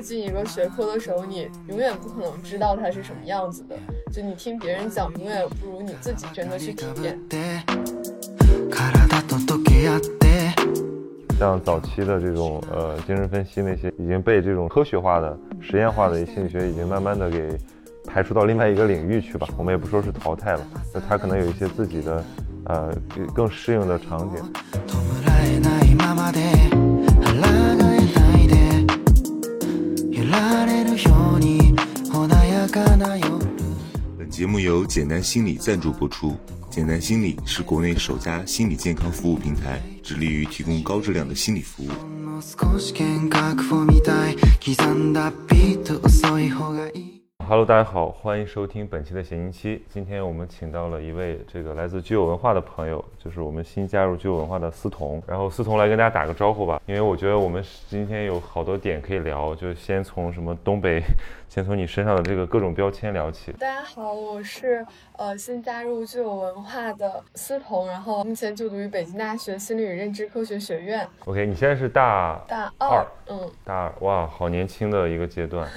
靠近一个学科的时候，你永远不可能知道它是什么样子的。就你听别人讲，永远不如你自己真的去体验。像早期的这种呃精神分析那些已经被这种科学化的、实验化的心理学已经慢慢的给排除到另外一个领域去吧。我们也不说是淘汰了，那它可能有一些自己的呃更适应的场景。本节目由简单心理赞助播出。简单心理是国内首家心理健康服务平台，致力于提供高质量的心理服务。Hello，大家好，欢迎收听本期的闲音期。今天我们请到了一位这个来自具有文化的朋友，就是我们新加入具有文化的思彤。然后思彤来跟大家打个招呼吧，因为我觉得我们今天有好多点可以聊，就先从什么东北，先从你身上的这个各种标签聊起。大家好，我是呃新加入具有文化的思彤，然后目前就读于北京大学心理与认知科学学院。OK，你现在是大大二，嗯，大二，哇，好年轻的一个阶段。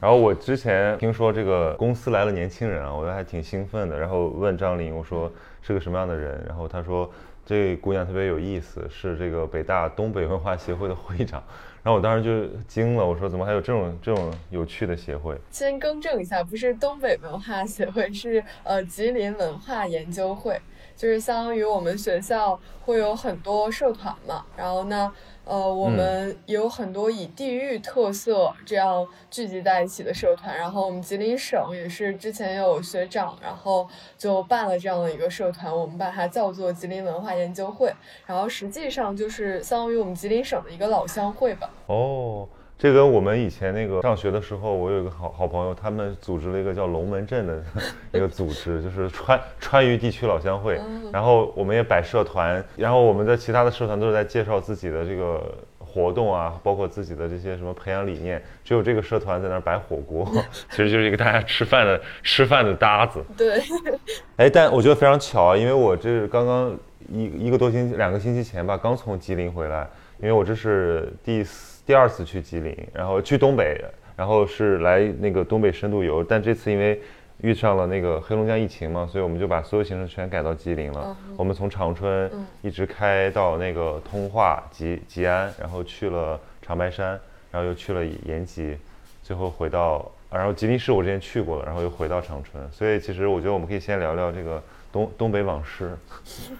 然后我之前听说这个公司来了年轻人啊，我觉得还挺兴奋的。然后问张琳，我说是个什么样的人？然后他说这姑娘特别有意思，是这个北大东北文化协会的会长。然后我当时就惊了，我说怎么还有这种这种有趣的协会？先更正一下，不是东北文化协会，是呃吉林文化研究会，就是相当于我们学校会有很多社团嘛。然后呢？呃，我们有很多以地域特色这样聚集在一起的社团，然后我们吉林省也是之前有学长，然后就办了这样的一个社团，我们把它叫做吉林文化研究会，然后实际上就是相当于我们吉林省的一个老乡会吧。哦。这跟我们以前那个上学的时候，我有一个好好朋友，他们组织了一个叫龙门阵的 一个组织，就是川川渝地区老乡会。然后我们也摆社团，然后我们的其他的社团都是在介绍自己的这个活动啊，包括自己的这些什么培养理念。只有这个社团在那儿摆火锅，其实就是一个大家吃饭的吃饭的搭子。对。哎，但我觉得非常巧啊，因为我这是刚刚一一个多星期、两个星期前吧，刚从吉林回来，因为我这是第四。第二次去吉林，然后去东北，然后是来那个东北深度游，但这次因为遇上了那个黑龙江疫情嘛，所以我们就把所有行程全改到吉林了。我们从长春一直开到那个通化吉吉安，然后去了长白山，然后又去了延吉，最后回到，然后吉林市我之前去过了，然后又回到长春。所以其实我觉得我们可以先聊聊这个。东东北往事，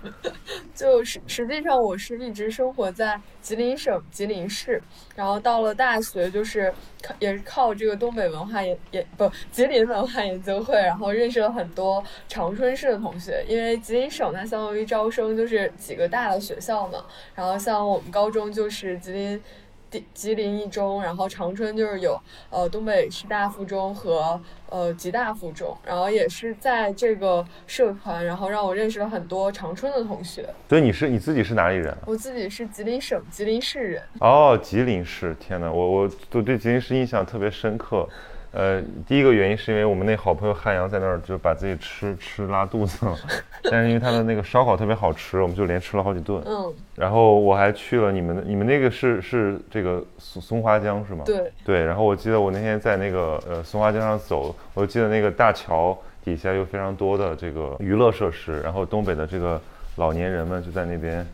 就是实际上我是一直生活在吉林省吉林市，然后到了大学就是也是靠这个东北文化研研不吉林文化研究会，然后认识了很多长春市的同学，因为吉林省它相当于招生就是几个大的学校嘛，然后像我们高中就是吉林。吉林一中，然后长春就是有呃东北师大附中和呃吉大附中，然后也是在这个社团，然后让我认识了很多长春的同学。所以你是你自己是哪里人？我自己是吉林省吉林市人。哦，吉林市，天哪，我我都对吉林市印象特别深刻。呃，第一个原因是因为我们那好朋友汉阳在那儿就把自己吃吃拉肚子了，但是因为他的那个烧烤特别好吃，我们就连吃了好几顿。嗯，然后我还去了你们的，你们那个是是这个松松花江是吗？对对，然后我记得我那天在那个呃松花江上走，我记得那个大桥底下有非常多的这个娱乐设施，然后东北的这个老年人们就在那边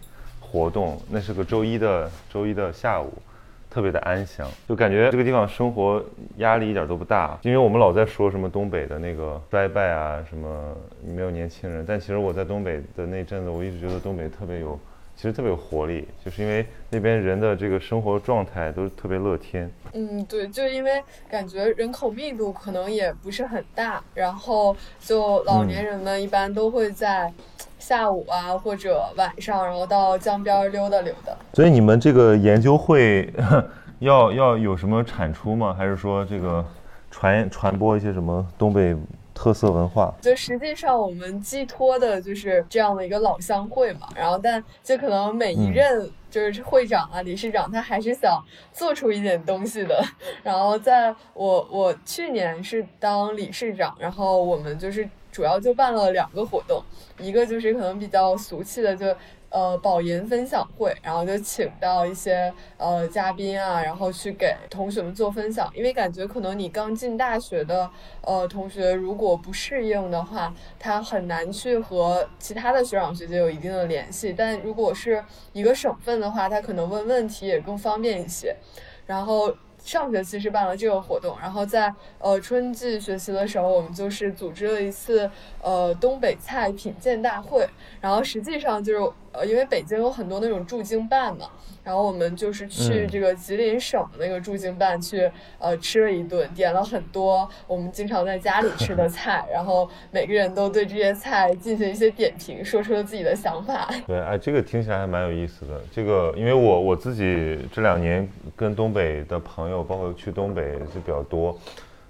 活动，那是个周一的周一的下午。特别的安详，就感觉这个地方生活压力一点都不大，因为我们老在说什么东北的那个衰败啊，什么没有年轻人，但其实我在东北的那阵子，我一直觉得东北特别有，其实特别有活力，就是因为那边人的这个生活状态都特别乐天。嗯，对，就因为感觉人口密度可能也不是很大，然后就老年人们一般都会在。下午啊，或者晚上，然后到江边溜达溜达。所以你们这个研究会 要要有什么产出吗？还是说这个传传播一些什么东北特色文化？就实际上我们寄托的就是这样的一个老乡会嘛。然后，但就可能每一任就是会长啊、理事长，他还是想做出一点东西的。然后，在我我去年是当理事长，然后我们就是。主要就办了两个活动，一个就是可能比较俗气的就。呃，保研分享会，然后就请到一些呃嘉宾啊，然后去给同学们做分享。因为感觉可能你刚进大学的呃同学，如果不适应的话，他很难去和其他的学长学姐有一定的联系。但如果是一个省份的话，他可能问问题也更方便一些。然后。上学期是办了这个活动，然后在呃春季学习的时候，我们就是组织了一次呃东北菜品鉴大会，然后实际上就是呃因为北京有很多那种驻京办嘛。然后我们就是去这个吉林省的那个驻京办去，呃，吃了一顿，点了很多我们经常在家里吃的 菜，然后每个人都对这些菜进行一些点评，说出了自己的想法。对，哎，这个听起来还蛮有意思的。这个，因为我我自己这两年跟东北的朋友，包括去东北就比较多，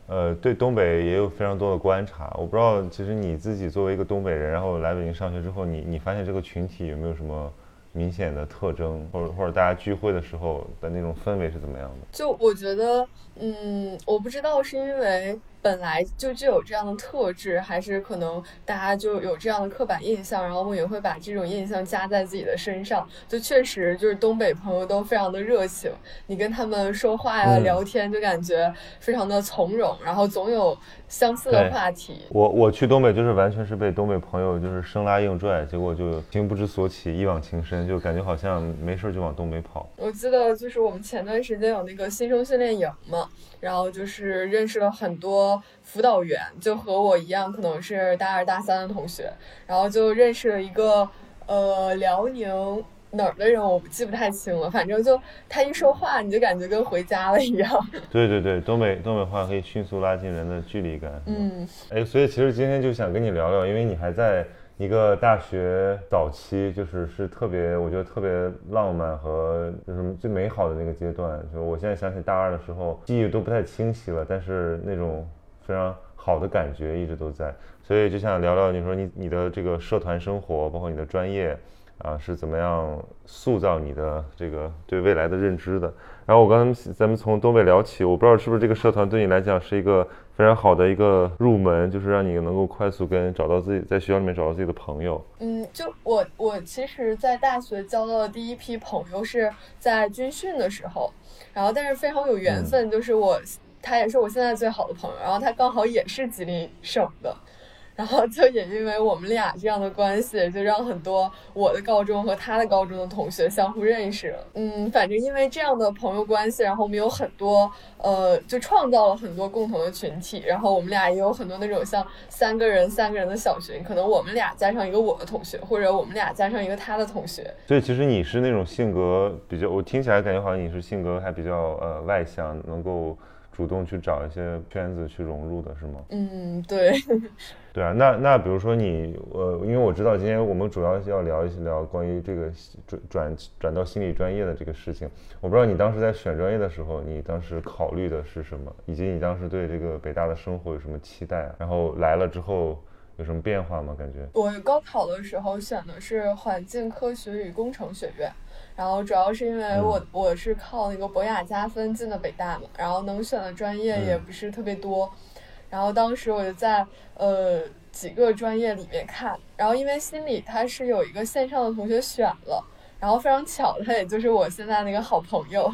呃，对东北也有非常多的观察。我不知道，其实你自己作为一个东北人，然后来北京上学之后，你你发现这个群体有没有什么？明显的特征，或者或者大家聚会的时候的那种氛围是怎么样的？就我觉得，嗯，我不知道是因为。本来就具有这样的特质，还是可能大家就有这样的刻板印象，然后我们也会把这种印象加在自己的身上。就确实就是东北朋友都非常的热情，你跟他们说话呀、聊天就感觉非常的从容，然后总有相似的话题。我我去东北就是完全是被东北朋友就是生拉硬拽，结果就情不知所起，一往情深，就感觉好像没事就往东北跑。我记得就是我们前段时间有那个新生训练营嘛。然后就是认识了很多辅导员，就和我一样，可能是大二大三的同学。然后就认识了一个呃辽宁哪儿的人，我记不太清了。反正就他一说话，你就感觉跟回家了一样。对对对，东北东北话可以迅速拉近人的距离感。嗯，哎，所以其实今天就想跟你聊聊，因为你还在。一个大学早期就是是特别，我觉得特别浪漫和就是最美好的那个阶段。就我现在想起大二的时候，记忆都不太清晰了，但是那种非常好的感觉一直都在。所以就想聊聊，你说你你的这个社团生活，包括你的专业啊，是怎么样塑造你的这个对未来的认知的？然后我刚才咱们从东北聊起，我不知道是不是这个社团对你来讲是一个。非常好的一个入门，就是让你能够快速跟找到自己在学校里面找到自己的朋友。嗯，就我我其实，在大学交到的第一批朋友是在军训的时候，然后但是非常有缘分，就是我他也是我现在最好的朋友，然后他刚好也是吉林省的。然后就也因为我们俩这样的关系，就让很多我的高中和他的高中的同学相互认识。嗯，反正因为这样的朋友关系，然后我们有很多呃，就创造了很多共同的群体。然后我们俩也有很多那种像三个人、三个人的小群，可能我们俩加上一个我的同学，或者我们俩加上一个他的同学。所以其实你是那种性格比较，我听起来感觉好像你是性格还比较呃外向，能够。主动去找一些圈子去融入的是吗？嗯，对，对啊，那那比如说你，呃，因为我知道今天我们主要要聊一聊关于这个转转转到心理专业的这个事情，我不知道你当时在选专业的时候，你当时考虑的是什么，以及你当时对这个北大的生活有什么期待，然后来了之后有什么变化吗？感觉我高考的时候选的是环境科学与工程学院。然后主要是因为我我是靠那个博雅加分进的北大嘛，然后能选的专业也不是特别多，然后当时我就在呃几个专业里面看，然后因为心理它是有一个线上的同学选了，然后非常巧，他也就是我现在那个好朋友，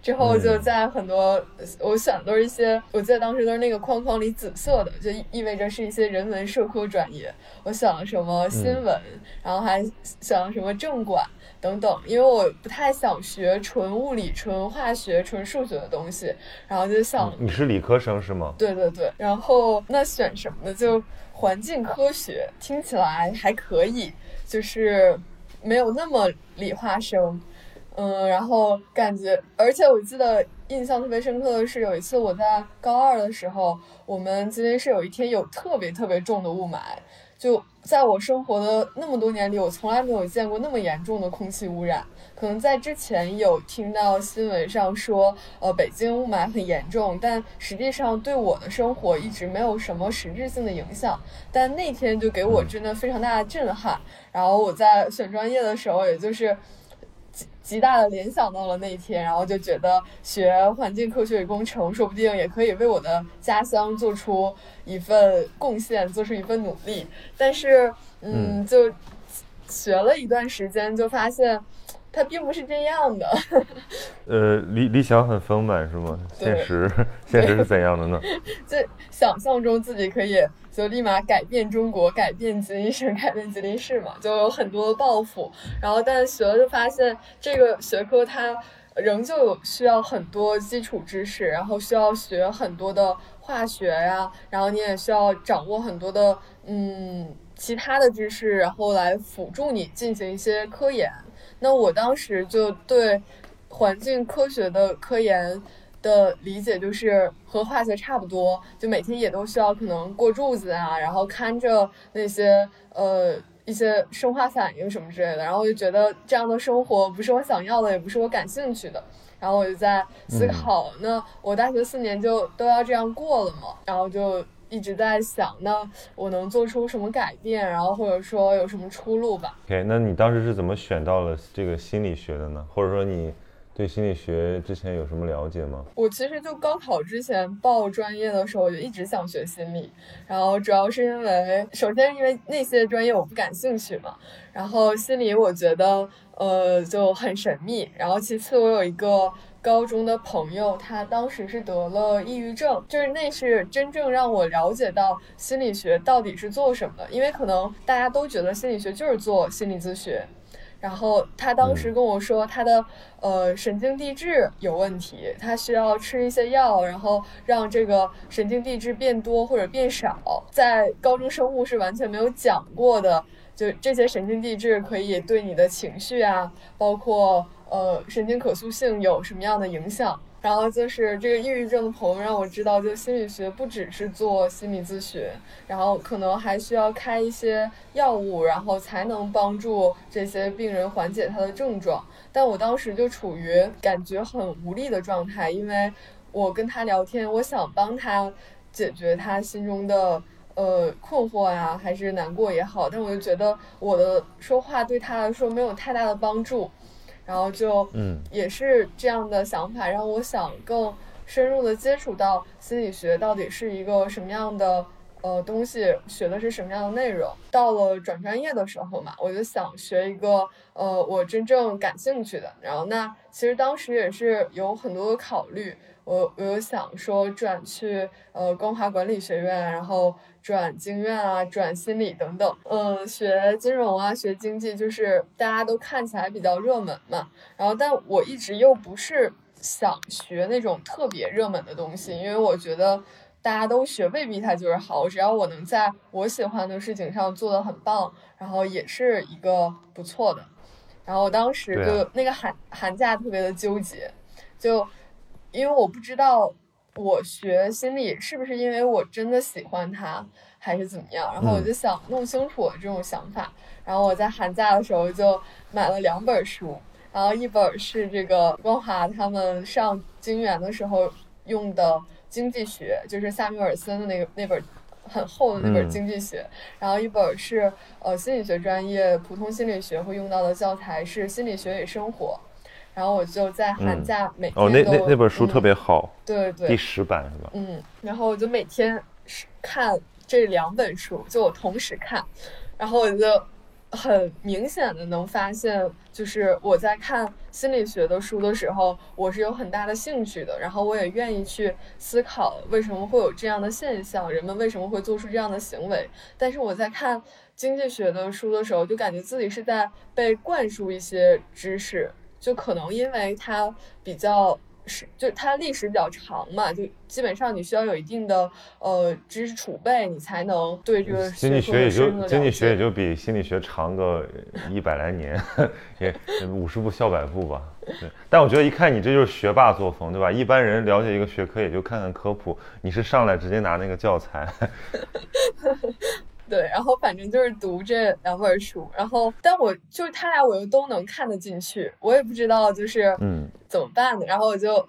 之后就在很多我选的都是一些，我记得当时都是那个框框里紫色的，就意味着是一些人文社科专业，我选了什么新闻，然后还选了什么政管。等等，因为我不太想学纯物理、纯化学、纯数学的东西，然后就想你是理科生是吗？对对对，然后那选什么呢？就环境科学，听起来还可以，就是没有那么理化生，嗯，然后感觉，而且我记得印象特别深刻的是，有一次我在高二的时候，我们吉林是有一天有特别特别重的雾霾。就在我生活的那么多年里，我从来没有见过那么严重的空气污染。可能在之前有听到新闻上说，呃，北京雾霾很严重，但实际上对我的生活一直没有什么实质性的影响。但那天就给我真的非常大的震撼。然后我在选专业的时候，也就是极极大的联想到了那一天，然后就觉得学环境科学与工程，说不定也可以为我的家乡做出一份贡献，做出一份努力。但是，嗯，就学了一段时间，就发现。它并不是这样的，呃，理理想很丰满是吗？现实 现实是怎样的呢？就想象中自己可以就立马改变中国，改变吉林省，改变吉林市嘛，就有很多抱负。然后，但学了就发现这个学科它仍旧需要很多基础知识，然后需要学很多的化学呀，然后你也需要掌握很多的嗯其他的知识，然后来辅助你进行一些科研。那我当时就对环境科学的科研的理解就是和化学差不多，就每天也都需要可能过柱子啊，然后看着那些呃一些生化反应什么之类的，然后我就觉得这样的生活不是我想要的，也不是我感兴趣的，然后我就在思考，那我大学四年就都要这样过了吗？然后就。一直在想，那我能做出什么改变，然后或者说有什么出路吧？OK，那你当时是怎么选到了这个心理学的呢？或者说你对心理学之前有什么了解吗？我其实就高考之前报专业的时候，我就一直想学心理，然后主要是因为，首先因为那些专业我不感兴趣嘛，然后心理我觉得呃就很神秘，然后其次我有一个。高中的朋友，他当时是得了抑郁症，就是那是真正让我了解到心理学到底是做什么的。因为可能大家都觉得心理学就是做心理咨询，然后他当时跟我说他的呃神经递质有问题，他需要吃一些药，然后让这个神经递质变多或者变少。在高中生物是完全没有讲过的，就这些神经递质可以对你的情绪啊，包括。呃，神经可塑性有什么样的影响？然后就是这个抑郁症的朋友让我知道，就心理学不只是做心理咨询，然后可能还需要开一些药物，然后才能帮助这些病人缓解他的症状。但我当时就处于感觉很无力的状态，因为我跟他聊天，我想帮他解决他心中的呃困惑呀，还是难过也好，但我就觉得我的说话对他来说没有太大的帮助。然后就，嗯，也是这样的想法，让我想更深入的接触到心理学到底是一个什么样的呃东西，学的是什么样的内容。到了转专业的时候嘛，我就想学一个呃我真正感兴趣的。然后那其实当时也是有很多的考虑，我我有想说转去呃光华管理学院，然后。转经院啊，转心理等等，嗯，学金融啊，学经济，就是大家都看起来比较热门嘛。然后，但我一直又不是想学那种特别热门的东西，因为我觉得大家都学未必它就是好。只要我能在我喜欢的事情上做得很棒，然后也是一个不错的。然后我当时就那个寒寒假特别的纠结，就因为我不知道。我学心理是不是因为我真的喜欢它，还是怎么样？然后我就想弄清楚我这种想法。然后我在寒假的时候就买了两本书，然后一本是这个光华他们上经源的时候用的经济学，就是萨缪尔森的那个那本很厚的那本经济学。然后一本是呃心理学专业普通心理学会用到的教材，是心理学与生活。然后我就在寒假每天哦，那那那本书特别好，对对，第十版是吧？嗯，然后我就每天看这两本书，就我同时看，然后我就很明显的能发现，就是我在看心理学的书的时候，我是有很大的兴趣的，然后我也愿意去思考为什么会有这样的现象，人们为什么会做出这样的行为。但是我在看经济学的书的时候，就感觉自己是在被灌输一些知识。就可能因为它比较是，就它历史比较长嘛，就基本上你需要有一定的呃知识储备，你才能对这个经济学也就经济学也就比心理学长个一百来年，也五十步笑百步吧。对，但我觉得一看你这就是学霸作风，对吧？一般人了解一个学科也就看看科普，你是上来直接拿那个教材。对，然后反正就是读这两本书，然后但我就是他俩我又都能看得进去，我也不知道就是嗯。怎么办的，然后我就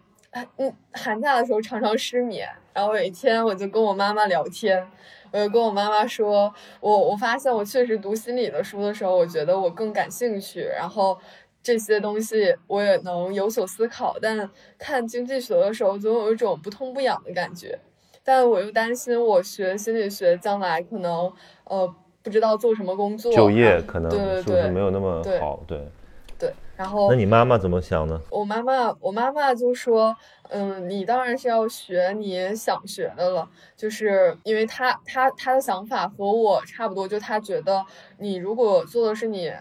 嗯寒假的时候常常失眠，然后有一天我就跟我妈妈聊天，我就跟我妈妈说，我我发现我确实读心理的书的时候，我觉得我更感兴趣，然后这些东西我也能有所思考，但看经济学的时候总有一种不痛不痒的感觉。但我又担心我学心理学将来可能呃不知道做什么工作，就业可能对对是不是对没有那么对好？对。对，然后那你妈妈怎么想呢？我妈妈，我妈妈就说，嗯，你当然是要学你想学的了，就是因为她她她的想法和我差不多，就她觉得你如果做的是你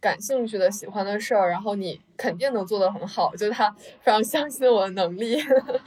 感兴趣的、喜欢的事儿，然后你肯定能做得很好，就他非常相信我的能力，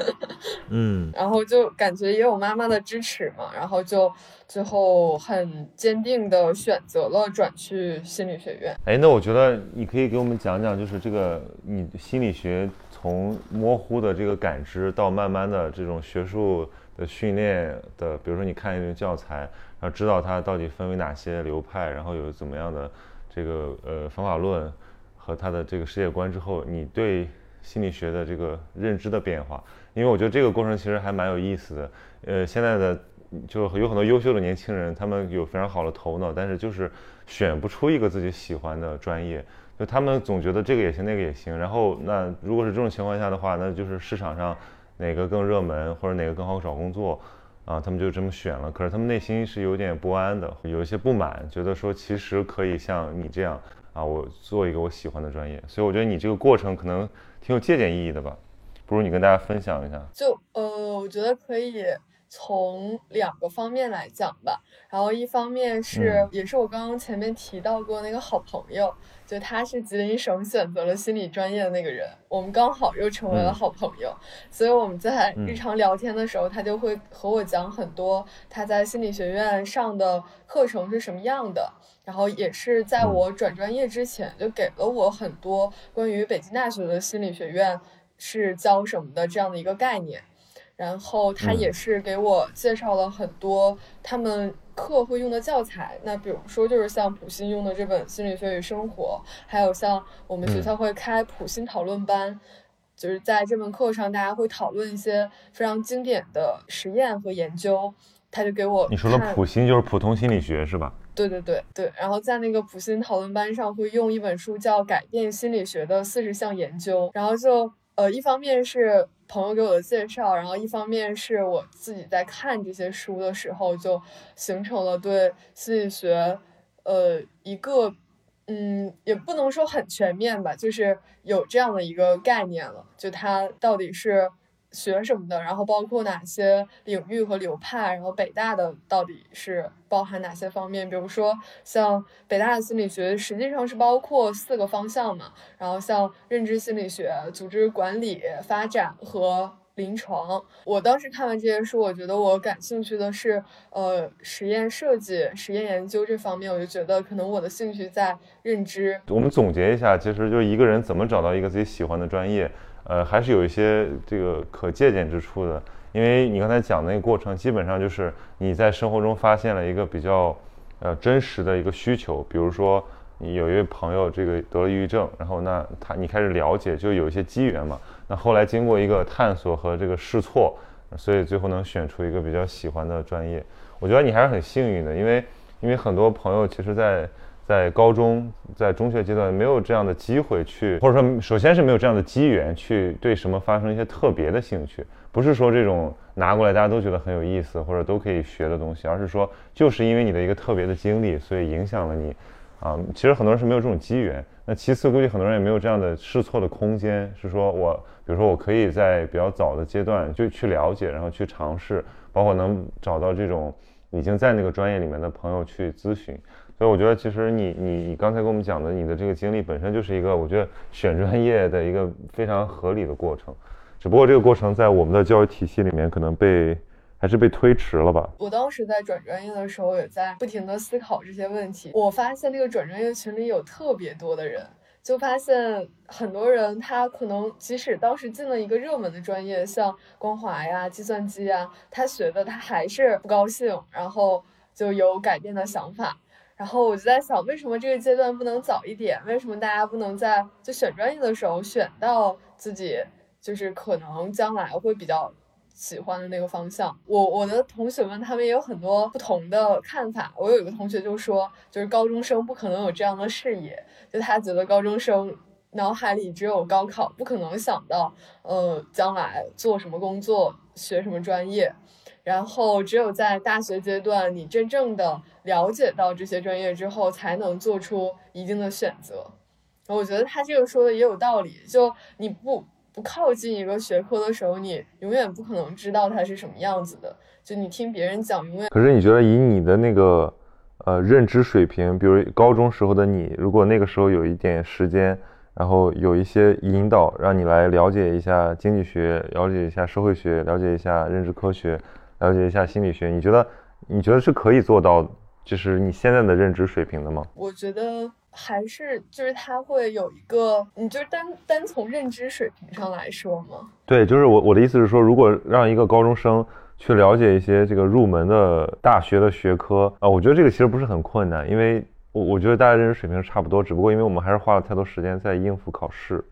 嗯，然后就感觉也有妈妈的支持嘛，然后就最后很坚定的选择了转去心理学院。哎，那我觉得你可以给我们讲讲，就是这个你心理学从模糊的这个感知到慢慢的这种学术的训练的，比如说你看一个教材，然后知道它到底分为哪些流派，然后有怎么样的这个呃方法论和他的这个世界观之后，你对心理学的这个认知的变化，因为我觉得这个过程其实还蛮有意思的。呃，现在的就有很多优秀的年轻人，他们有非常好的头脑，但是就是选不出一个自己喜欢的专业，就他们总觉得这个也行，那个也行。然后那如果是这种情况下的话，那就是市场上哪个更热门或者哪个更好找工作。啊，他们就这么选了，可是他们内心是有点不安的，有一些不满，觉得说其实可以像你这样啊，我做一个我喜欢的专业。所以我觉得你这个过程可能挺有借鉴意义的吧，不如你跟大家分享一下。就呃，我觉得可以从两个方面来讲吧。然后一方面是，嗯也是我刚刚前面提到过那个好朋友，就他是吉林省选择了心理专业的那个人，我们刚好又成为了嗯好朋友。所以我们在嗯日常聊天的时候，他就会和我讲很多他在心理学院上的课程是什么样的。然后也是在嗯我转专业之前，就给了我很多关于北京大学的心理学院是教什么的这样的一个概念。然后他嗯也是给我介绍了很多他们课会用的教材。那比如说，就是像普心用的这本《心理学与生活》，还有像我们学嗯校会开普心讨论班，就是在这门课上，大家会讨论一些非常经典的实验和研究。他就给我你说的普心就是普通心理学是吧？对对对对，然后在那个普心讨论班上会用一本书叫《改变心理学的四十项研究》，然后就呃一方面是朋友给我的介绍，然后一方面是我自己在看这些书的时候就形成了对心理学呃一个嗯也不能说很全面吧，就是有这样的一个概念了，就它到底是。学什么的，然后包括哪些领域和流派，然后北大的到底是包含哪些方面？比如说像北大的心理学实际上是包括四个方向嘛，然后像认知心理学、组织管理、发展和临床。我当时看完这些书，我觉得我感兴趣的是呃实验设计、实验研究这方面，我就觉得可能我的兴趣在认知。我们总结一下，其实就是一个人怎么找到一个自己喜欢的专业，呃，还是有一些这个可借鉴之处的。因为你刚才讲的那个过程，基本上就是你在生活中发现了一个比较呃真实的一个需求，比如说你有一位朋友这个得了抑郁症，然后那他你开始了解，就有一些机缘嘛。那后来经过一个探索和这个试错，所以最后能选出一个比较喜欢的专业。我觉得你还是很幸运的，因为因为很多朋友其实在在高中、在中学阶段没有这样的机会去，或者说首先是没有这样的机缘去对什么发生一些特别的兴趣，不是说这种拿过来大家都觉得很有意思或者都可以学的东西，而是说就是因为你的一个特别的经历，所以影响了你。啊，其实很多人是没有这种机缘。那其次，估计很多人也没有这样的试错的空间，是说我，比如说我可以在比较早的阶段就去了解，然后去尝试，包括能找到这种已经在那个专业里面的朋友去咨询。所以我觉得，其实你你你刚才跟我们讲的，你的这个经历本身就是一个，我觉得选专业的一个非常合理的过程。只不过这个过程在我们的教育体系里面可能被还是被推迟了吧。我当时在转专业的时候，也在不停的思考这些问题。我发现那个转专业群里有特别多的人，就发现很多人他可能即使当时进了一个热门的专业，像光华呀、计算机呀，他学的他还是不高兴，然后就有改变的想法。然后我就在想，为什么这个阶段不能早一点？为什么大家不能在就选专业的时候选到自己就是可能将来会比较喜欢的那个方向？我我的同学们他们也有很多不同的看法。我有一个同学就说，就是高中生不可能有这样的视野，就他觉得高中生脑海里只有高考，不可能想到呃将来做什么工作、学什么专业。然后只有在大学阶段，你真正的了解到这些专业之后，才能做出一定的选择。我觉得他这个说的也有道理。就你不不靠近一个学科的时候，你永远不可能知道它是什么样子的。就你听别人讲，永远。可是你觉得以你的那个呃认知水平，比如高中时候的你，如果那个时候有一点时间，然后有一些引导，让你来了解一下经济学，了解一下社会学，了解一下认知科学。了解一下心理学，你觉得你觉得是可以做到，就是你现在的认知水平的吗？我觉得还是就是他会有一个，你就单单从认知水平上来说吗？对，就是我我的意思是说，如果让一个高中生去了解一些这个入门的大学的学科啊，我觉得这个其实不是很困难，因为我我觉得大家认知水平差不多，只不过因为我们还是花了太多时间在应付考试。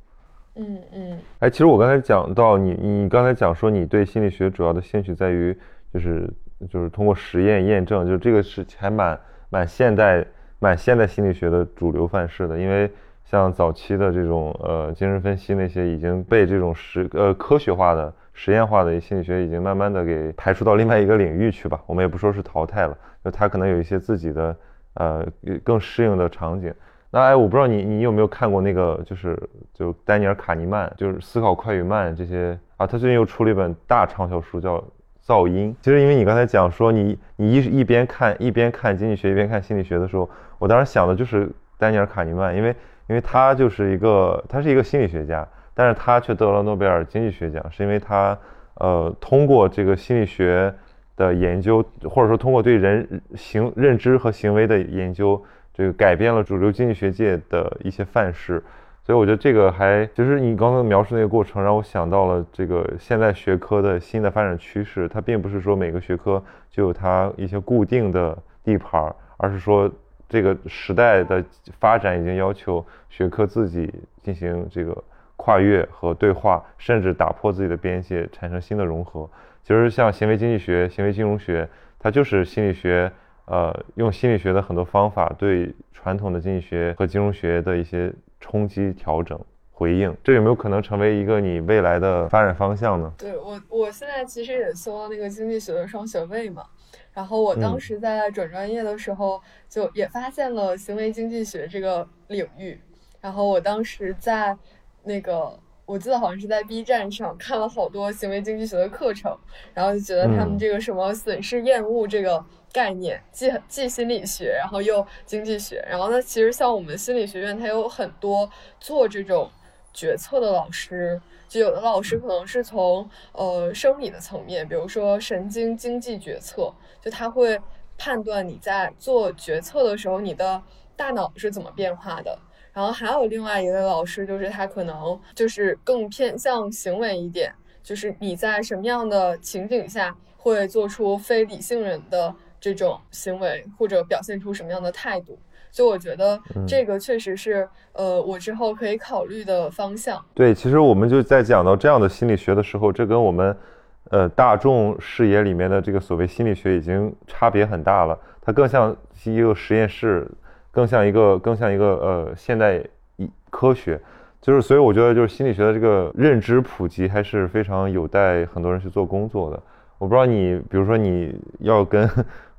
嗯嗯。哎，其实我刚才讲到你，你刚才讲说你对心理学主要的兴趣在于。就是就是通过实验验证，就这个是还蛮蛮现代蛮现代心理学的主流范式的，因为像早期的这种呃精神分析那些已经被这种实呃科学化的实验化的心理学已经慢慢的给排除到另外一个领域去吧，我们也不说是淘汰了，就它可能有一些自己的呃更适应的场景。那哎，我不知道你你有没有看过那个就是就丹尼尔卡尼曼就是思考快与慢这些啊，他最近又出了一本大畅销书叫。噪音，其实因为你刚才讲说你你一一边看一边看经济学一边看心理学的时候，我当时想的就是丹尼尔卡尼曼，因为因为他就是一个他是一个心理学家，但是他却得了诺贝尔经济学奖，是因为他呃通过这个心理学的研究，或者说通过对人行认知和行为的研究，这个改变了主流经济学界的一些范式。所以我觉得这个还，其实你刚刚描述那个过程，让我想到了这个现在学科的新的发展趋势。它并不是说每个学科就有它一些固定的地盘，而是说这个时代的发展已经要求学科自己进行这个跨越和对话，甚至打破自己的边界，产生新的融合。其实像行为经济学、行为金融学，它就是心理学，呃，用心理学的很多方法对传统的经济学和金融学的一些。冲击、调整、回应，这有没有可能成为一个你未来的发展方向呢？对我，我现在其实也修了那个经济学的双学位嘛。然后我当时在转专业的时候，就也发现了行为经济学这个领域。然后我当时在那个，我记得好像是在 B 站上看了好多行为经济学的课程，然后就觉得他们这个什么损失厌恶这个。概念既既心理学，然后又经济学，然后呢，其实像我们心理学院，它有很多做这种决策的老师，就有的老师可能是从呃生理的层面，比如说神经经济决策，就他会判断你在做决策的时候，你的大脑是怎么变化的。然后还有另外一位老师，就是他可能就是更偏向行为一点，就是你在什么样的情景下会做出非理性人的。这种行为或者表现出什么样的态度，所以我觉得这个确实是呃我之后可以考虑的方向。对，其实我们就在讲到这样的心理学的时候，这跟我们呃大众视野里面的这个所谓心理学已经差别很大了。它更像一个实验室，更像一个更像一个呃现代一科学。就是所以我觉得就是心理学的这个认知普及还是非常有待很多人去做工作的。我不知道你，比如说你要跟。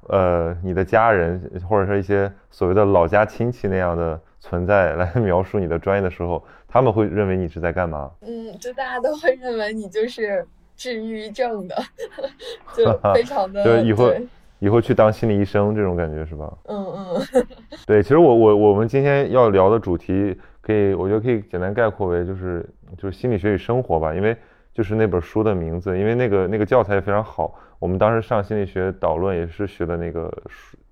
呃，你的家人或者说一些所谓的老家亲戚那样的存在来 描述你的专业的时候，他们会认为你是在干嘛？嗯，就大家都会认为你就是治抑郁症的，就非常的 就以后以后去当心理医生这种感觉是吧？嗯嗯，对，其实我我我们今天要聊的主题可以，我觉得可以简单概括为就是就是心理学与生活吧，因为就是那本书的名字，因为那个那个教材也非常好。我们当时上心理学导论也是学的那个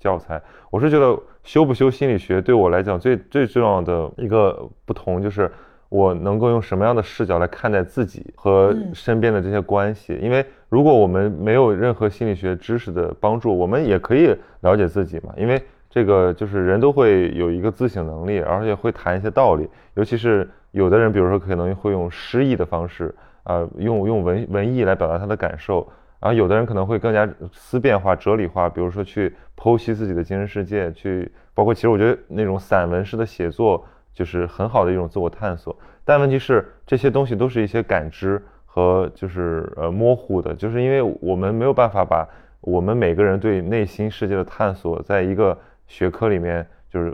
教材。我是觉得修不修心理学对我来讲最最重要的一个不同，就是我能够用什么样的视角来看待自己和身边的这些关系。因为如果我们没有任何心理学知识的帮助，我们也可以了解自己嘛。因为这个就是人都会有一个自省能力，而且会谈一些道理。尤其是有的人，比如说可能会用诗意的方式，啊，用用文文艺来表达他的感受。然后有的人可能会更加思辨化、哲理化，比如说去剖析自己的精神世界，去包括其实我觉得那种散文式的写作，就是很好的一种自我探索。但问题是，这些东西都是一些感知和就是呃模糊的，就是因为我们没有办法把我们每个人对内心世界的探索，在一个学科里面就是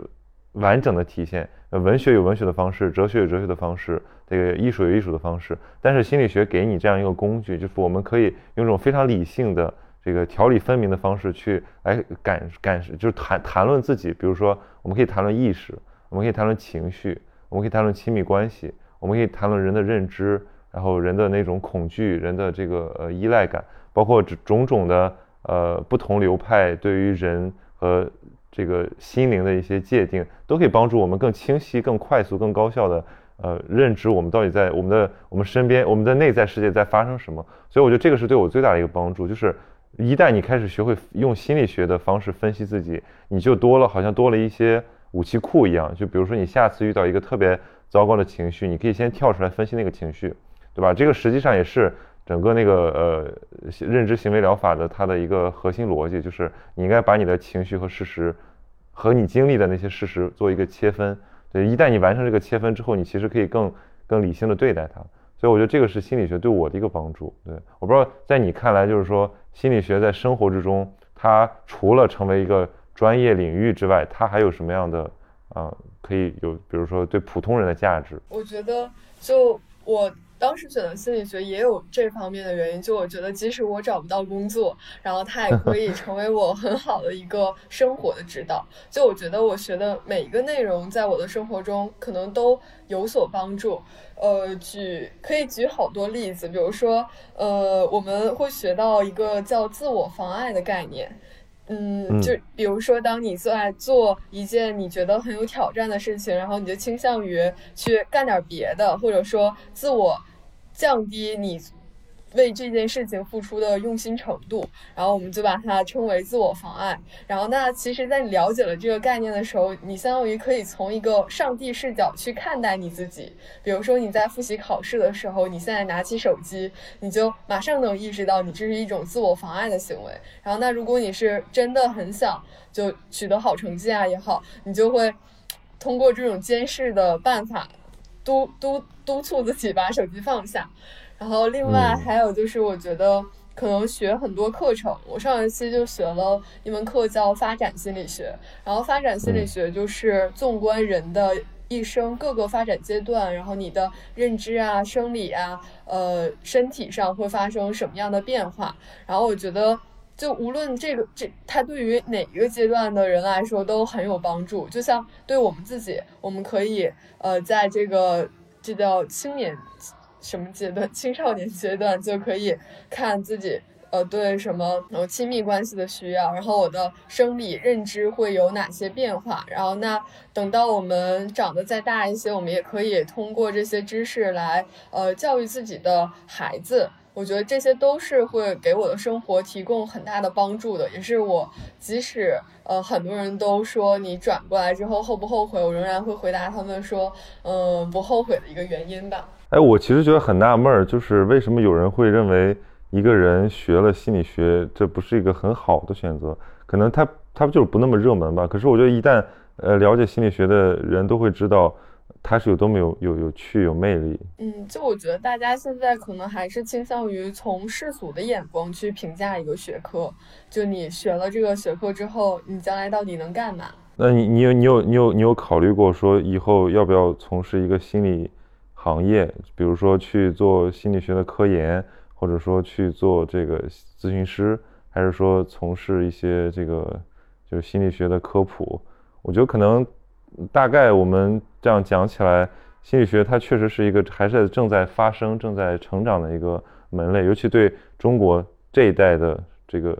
完整的体现。文学有文学的方式，哲学有哲学的方式，这个艺术有艺术的方式。但是心理学给你这样一个工具，就是我们可以用这种非常理性的、这个条理分明的方式去来感感，就是谈谈论自己。比如说，我们可以谈论意识，我们可以谈论情绪，我们可以谈论亲密关系，我们可以谈论人的认知，然后人的那种恐惧，人的这个呃依赖感，包括种种的呃不同流派对于人和。这个心灵的一些界定，都可以帮助我们更清晰、更快速、更高效的呃认知我们到底在我们的我们身边、我们的内在世界在发生什么。所以我觉得这个是对我最大的一个帮助，就是一旦你开始学会用心理学的方式分析自己，你就多了好像多了一些武器库一样。就比如说你下次遇到一个特别糟糕的情绪，你可以先跳出来分析那个情绪，对吧？这个实际上也是。整个那个呃认知行为疗法的它的一个核心逻辑就是，你应该把你的情绪和事实，和你经历的那些事实做一个切分。对，一旦你完成这个切分之后，你其实可以更更理性的对待它。所以我觉得这个是心理学对我的一个帮助。对，我不知道在你看来，就是说心理学在生活之中，它除了成为一个专业领域之外，它还有什么样的啊可以有，比如说对普通人的价值？我觉得就我。当时选择心理学也有这方面的原因，就我觉得即使我找不到工作，然后它也可以成为我很好的一个生活的指导。就我觉得我学的每一个内容，在我的生活中可能都有所帮助。呃，举可以举好多例子，比如说，呃，我们会学到一个叫自我妨碍的概念。嗯，就比如说，当你在做一件你觉得很有挑战的事情，然后你就倾向于去干点别的，或者说自我降低你。为这件事情付出的用心程度，然后我们就把它称为自我妨碍。然后，那其实，在你了解了这个概念的时候，你相当于可以从一个上帝视角去看待你自己。比如说，你在复习考试的时候，你现在拿起手机，你就马上能意识到你这是一种自我妨碍的行为。然后，那如果你是真的很想就取得好成绩啊也好，你就会通过这种监视的办法，督督督促自己把手机放下。然后，另外还有就是，我觉得可能学很多课程。我上一期就学了一门课叫发展心理学。然后，发展心理学就是纵观人的一生各个发展阶段，然后你的认知啊、生理啊、呃身体上会发生什么样的变化。然后，我觉得就无论这个这它对于哪一个阶段的人来说都很有帮助。就像对我们自己，我们可以呃在这个这叫青年。什么阶段？青少年阶段就可以看自己，呃，对什么呃亲密关系的需要，然后我的生理认知会有哪些变化，然后那等到我们长得再大一些，我们也可以通过这些知识来呃教育自己的孩子。我觉得这些都是会给我的生活提供很大的帮助的，也是我即使呃很多人都说你转过来之后后不后悔，我仍然会回答他们说，嗯，不后悔的一个原因吧。哎，我其实觉得很纳闷儿，就是为什么有人会认为一个人学了心理学，这不是一个很好的选择？可能他他就是不那么热门吧。可是我觉得一旦呃了解心理学的人都会知道，它是有多么有有有趣有魅力。嗯，就我觉得大家现在可能还是倾向于从世俗的眼光去评价一个学科，就你学了这个学科之后，你将来到底能干嘛？那你你有你有你有你有考虑过说以后要不要从事一个心理？行业，比如说去做心理学的科研，或者说去做这个咨询师，还是说从事一些这个就是心理学的科普。我觉得可能大概我们这样讲起来，心理学它确实是一个还是正在发生、正在成长的一个门类，尤其对中国这一代的这个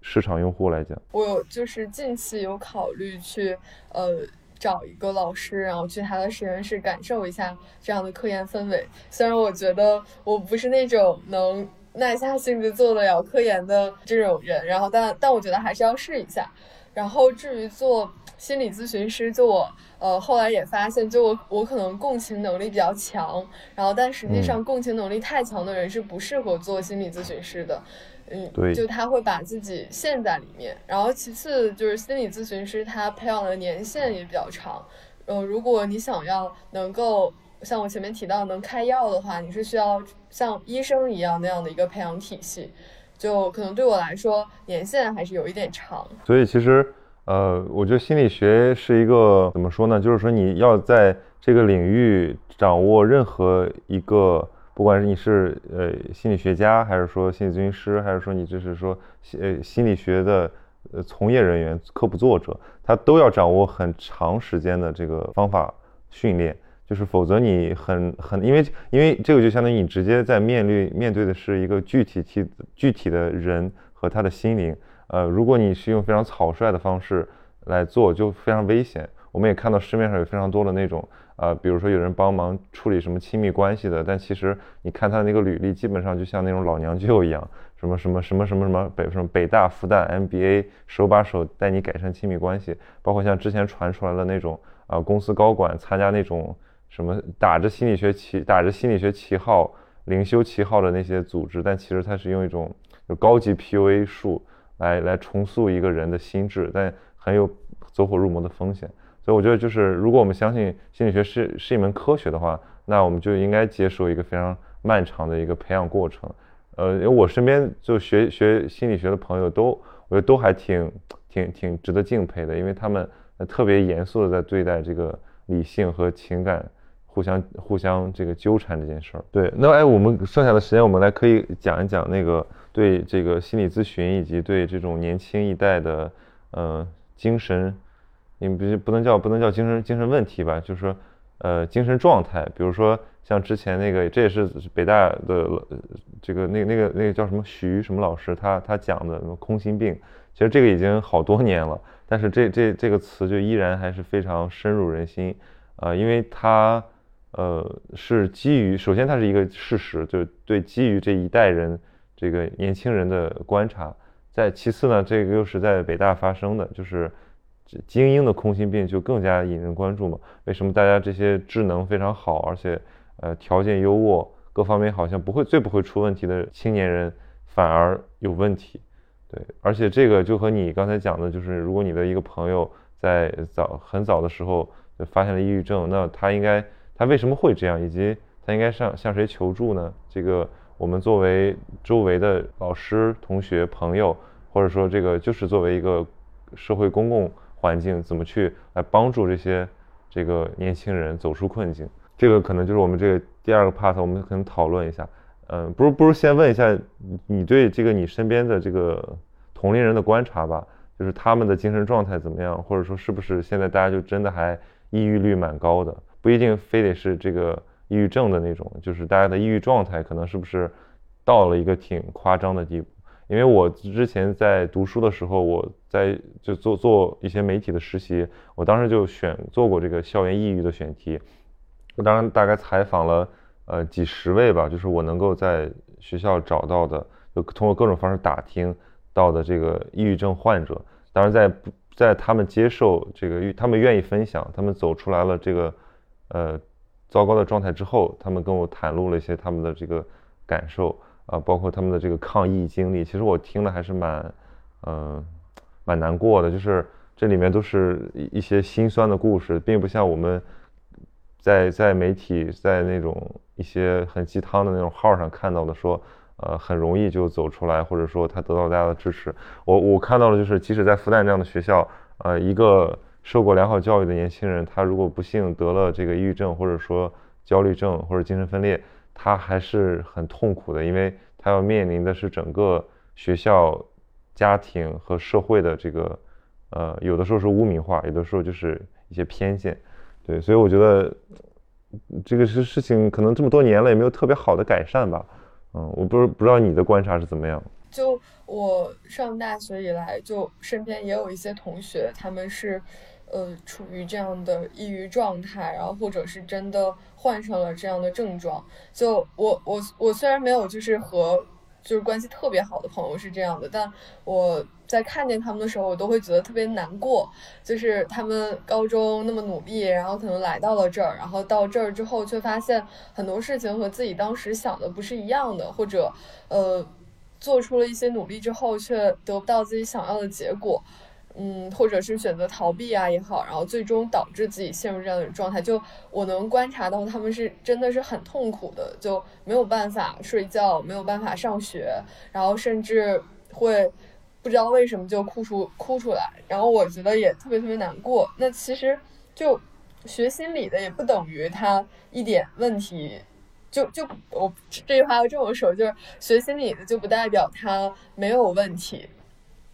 市场用户来讲。我就是近期有考虑去呃。找一个老师，然后去他的实验室感受一下这样的科研氛围。虽然我觉得我不是那种能耐下性子做得了科研的这种人，然后但但我觉得还是要试一下。然后至于做心理咨询师，就我呃后来也发现，就我我可能共情能力比较强，然后但实际上共情能力太强的人是不适合做心理咨询师的。嗯，对，就他会把自己陷在里面，然后其次就是心理咨询师他培养的年限也比较长，呃，如果你想要能够像我前面提到能开药的话，你是需要像医生一样那样的一个培养体系，就可能对我来说年限还是有一点长。所以其实，呃，我觉得心理学是一个怎么说呢？就是说你要在这个领域掌握任何一个。不管是你是呃心理学家，还是说心理咨询师，还是说你就是说呃心理学的呃从业人员、科普作者，他都要掌握很长时间的这个方法训练，就是否则你很很因为因为这个就相当于你直接在面对面对的是一个具体体具体的人和他的心灵，呃，如果你是用非常草率的方式来做，就非常危险。我们也看到市面上有非常多的那种。呃，比如说有人帮忙处理什么亲密关系的，但其实你看他的那个履历，基本上就像那种老娘舅一样，什么什么什么什么什么北什么北大复旦 MBA，手把手带你改善亲密关系，包括像之前传出来的那种啊，公司高管参加那种什么打着心理学旗打着心理学旗号灵修旗号的那些组织，但其实它是用一种就高级 PUA 术来来重塑一个人的心智，但很有走火入魔的风险。所以我觉得，就是如果我们相信心理学是是一门科学的话，那我们就应该接受一个非常漫长的一个培养过程。呃，因为我身边就学学心理学的朋友都，我觉得都还挺挺挺值得敬佩的，因为他们特别严肃的在对待这个理性和情感互相互相这个纠缠这件事儿。对，那哎，我们剩下的时间，我们来可以讲一讲那个对这个心理咨询以及对这种年轻一代的呃精神。你不不能叫不能叫精神精神问题吧，就是说，呃，精神状态，比如说像之前那个，这也是北大的这个那那个那个叫什么徐什么老师，他他讲的什么空心病，其实这个已经好多年了，但是这这这个词就依然还是非常深入人心，啊，因为他呃是基于首先它是一个事实，就是对基于这一代人这个年轻人的观察，在其次呢，这个又是在北大发生的，就是。精英的空心病就更加引人关注嘛？为什么大家这些智能非常好，而且呃条件优渥，各方面好像不会最不会出问题的青年人反而有问题？对，而且这个就和你刚才讲的，就是如果你的一个朋友在早很早的时候就发现了抑郁症，那他应该他为什么会这样，以及他应该向向谁求助呢？这个我们作为周围的老师、同学、朋友，或者说这个就是作为一个社会公共。环境怎么去来帮助这些这个年轻人走出困境？这个可能就是我们这个第二个 part，我们可能讨论一下。嗯，不如不如先问一下你对这个你身边的这个同龄人的观察吧，就是他们的精神状态怎么样，或者说是不是现在大家就真的还抑郁率蛮高的？不一定非得是这个抑郁症的那种，就是大家的抑郁状态可能是不是到了一个挺夸张的地步？因为我之前在读书的时候，我在就做做一些媒体的实习，我当时就选做过这个校园抑郁的选题。我当然大概采访了呃几十位吧，就是我能够在学校找到的，就通过各种方式打听到的这个抑郁症患者。当然在在他们接受这个，他们愿意分享，他们走出来了这个呃糟糕的状态之后，他们跟我袒露了一些他们的这个感受。啊，包括他们的这个抗疫经历，其实我听了还是蛮，嗯，蛮难过的。就是这里面都是一一些心酸的故事，并不像我们在在媒体在那种一些很鸡汤的那种号上看到的，说呃很容易就走出来，或者说他得到大家的支持。我我看到了就是，即使在复旦这样的学校，呃，一个受过良好教育的年轻人，他如果不幸得了这个抑郁症，或者说焦虑症或者精神分裂。他还是很痛苦的，因为他要面临的是整个学校、家庭和社会的这个，呃，有的时候是污名化，有的时候就是一些偏见，对，所以我觉得这个是事情，可能这么多年了也没有特别好的改善吧，嗯，我不是不知道你的观察是怎么样。就我上大学以来，就身边也有一些同学，他们是。呃，处于这样的抑郁状态，然后或者是真的患上了这样的症状。就我我我虽然没有就是和就是关系特别好的朋友是这样的，但我在看见他们的时候，我都会觉得特别难过。就是他们高中那么努力，然后可能来到了这儿，然后到这儿之后，却发现很多事情和自己当时想的不是一样的，或者呃，做出了一些努力之后，却得不到自己想要的结果。嗯，或者是选择逃避啊也好，然后最终导致自己陷入这样的状态。就我能观察到，他们是真的是很痛苦的，就没有办法睡觉，没有办法上学，然后甚至会不知道为什么就哭出哭出来。然后我觉得也特别特别难过。那其实就学心理的也不等于他一点问题，就就我这句话要这么说，就是学心理的就不代表他没有问题。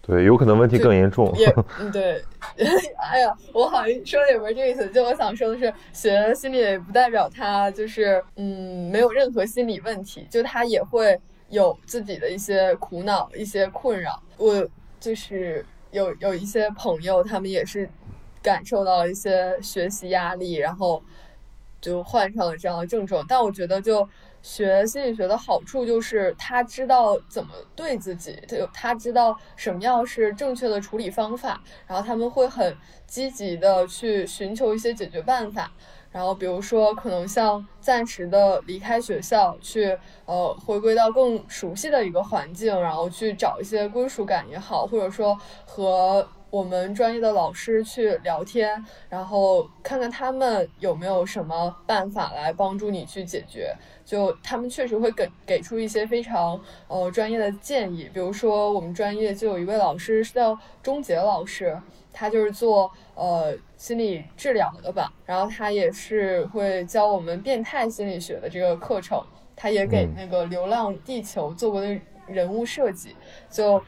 对，有可能问题更严重。也，嗯，对。哎呀，我好像说的也不是这个意思。就我想说的是，学心理不代表他就是，嗯，没有任何心理问题。就他也会有自己的一些苦恼、一些困扰。我就是有有一些朋友，他们也是感受到了一些学习压力，然后就患上了这样的症状。但我觉得就。学心理学的好处就是他知道怎么对自己，他有他知道什么样是正确的处理方法，然后他们会很积极的去寻求一些解决办法，然后比如说可能像暂时的离开学校，去呃回归到更熟悉的一个环境，然后去找一些归属感也好，或者说和。我们专业的老师去聊天，然后看看他们有没有什么办法来帮助你去解决。就他们确实会给给出一些非常呃专业的建议。比如说，我们专业就有一位老师叫钟杰老师，他就是做呃心理治疗的吧，然后他也是会教我们变态心理学的这个课程，他也给那个《流浪地球》做过的人物设计，就。